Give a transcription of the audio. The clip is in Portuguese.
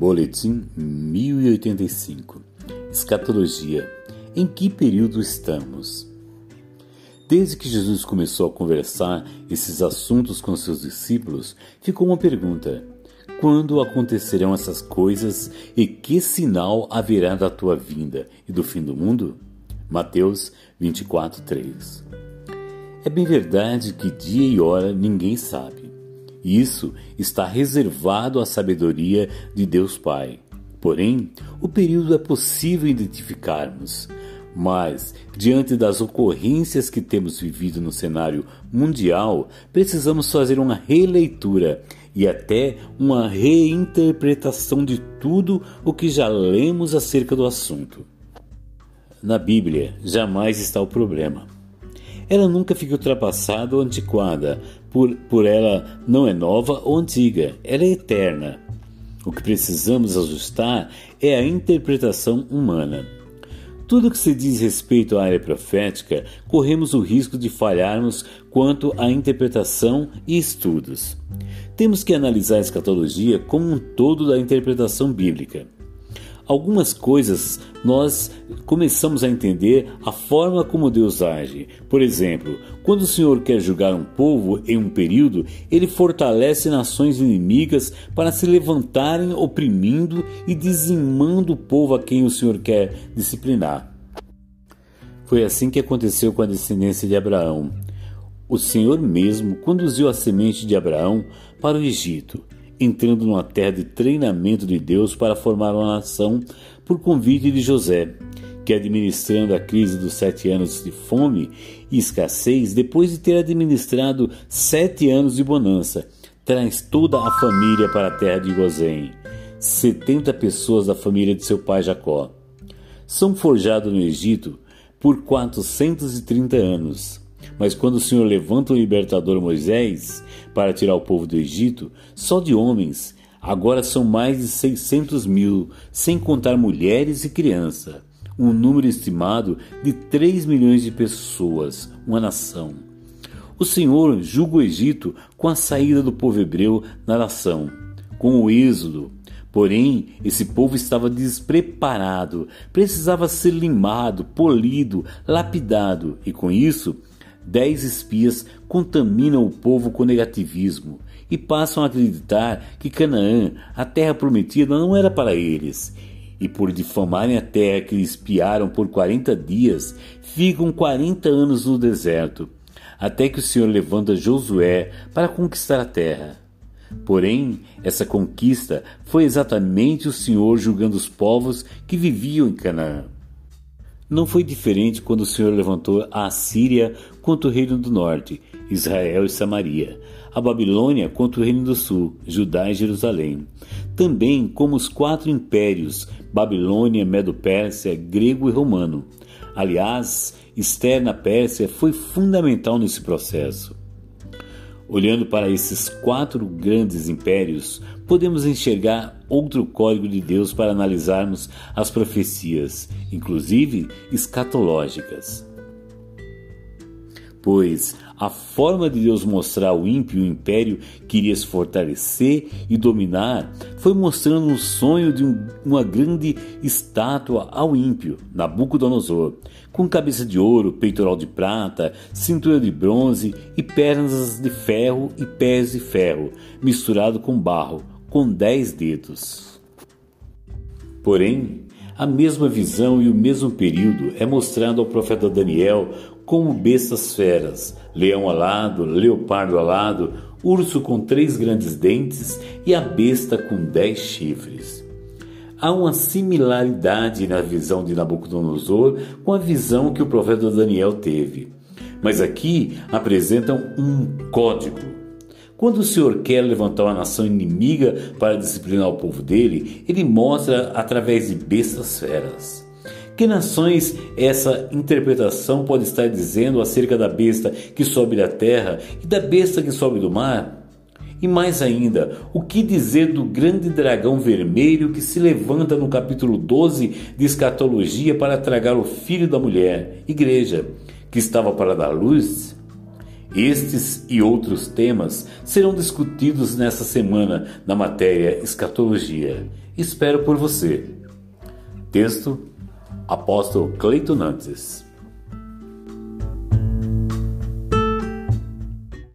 Boletim 1085 Escatologia Em que período estamos? Desde que Jesus começou a conversar esses assuntos com seus discípulos, ficou uma pergunta: Quando acontecerão essas coisas e que sinal haverá da tua vinda e do fim do mundo? Mateus 24, 3 É bem verdade que dia e hora ninguém sabe. Isso está reservado à sabedoria de Deus Pai. Porém, o período é possível identificarmos. Mas, diante das ocorrências que temos vivido no cenário mundial, precisamos fazer uma releitura e até uma reinterpretação de tudo o que já lemos acerca do assunto. Na Bíblia jamais está o problema. Ela nunca fica ultrapassada ou antiquada, por, por ela não é nova ou antiga, ela é eterna. O que precisamos ajustar é a interpretação humana. Tudo que se diz respeito à área profética, corremos o risco de falharmos quanto à interpretação e estudos. Temos que analisar a escatologia como um todo da interpretação bíblica algumas coisas nós começamos a entender a forma como Deus age. Por exemplo, quando o Senhor quer julgar um povo em um período, ele fortalece nações inimigas para se levantarem oprimindo e dizimando o povo a quem o Senhor quer disciplinar. Foi assim que aconteceu com a descendência de Abraão. O Senhor mesmo conduziu a semente de Abraão para o Egito entrando numa terra de treinamento de Deus para formar uma nação por convite de José, que administrando a crise dos sete anos de fome e escassez, depois de ter administrado sete anos de bonança, traz toda a família para a terra de Gozém, setenta pessoas da família de seu pai Jacó. São forjados no Egito por quatrocentos e trinta anos mas quando o Senhor levanta o libertador Moisés para tirar o povo do Egito, só de homens, agora são mais de 600 mil, sem contar mulheres e crianças. Um número estimado de 3 milhões de pessoas, uma nação. O Senhor julga o Egito com a saída do povo hebreu na nação, com o êxodo, Porém, esse povo estava despreparado, precisava ser limado, polido, lapidado, e com isso Dez espias contaminam o povo com negativismo e passam a acreditar que Canaã, a terra prometida, não era para eles. E por difamarem a terra que espiaram por quarenta dias, ficam quarenta anos no deserto, até que o Senhor levanta Josué para conquistar a terra. Porém, essa conquista foi exatamente o Senhor julgando os povos que viviam em Canaã. Não foi diferente quando o Senhor levantou a Assíria contra o reino do norte, Israel e Samaria, a Babilônia contra o reino do sul, Judá e Jerusalém. Também como os quatro impérios, Babilônia, Medo-Pérsia, grego e romano. Aliás, Esther na Pérsia foi fundamental nesse processo. Olhando para esses quatro grandes impérios, podemos enxergar outro código de Deus para analisarmos as profecias, inclusive escatológicas. Pois a forma de Deus mostrar ao ímpio o império que iria se fortalecer e dominar foi mostrando um sonho de um, uma grande estátua ao ímpio, Nabucodonosor, com cabeça de ouro, peitoral de prata, cintura de bronze e pernas de ferro e pés de ferro, misturado com barro, com dez dedos. Porém, a mesma visão e o mesmo período é mostrado ao profeta Daniel como bestas feras, leão alado, leopardo alado, urso com três grandes dentes e a besta com dez chifres. Há uma similaridade na visão de Nabucodonosor com a visão que o profeta Daniel teve, mas aqui apresentam um código quando o Senhor quer levantar uma nação inimiga para disciplinar o povo dele, ele mostra através de bestas feras. Que nações essa interpretação pode estar dizendo acerca da besta que sobe da terra e da besta que sobe do mar? E mais ainda, o que dizer do grande dragão vermelho que se levanta no capítulo 12 de Escatologia para tragar o filho da mulher, igreja, que estava para dar luz? Estes e outros temas serão discutidos nessa semana na matéria Escatologia. Espero por você. Texto: Apóstolo Cleiton Nantes.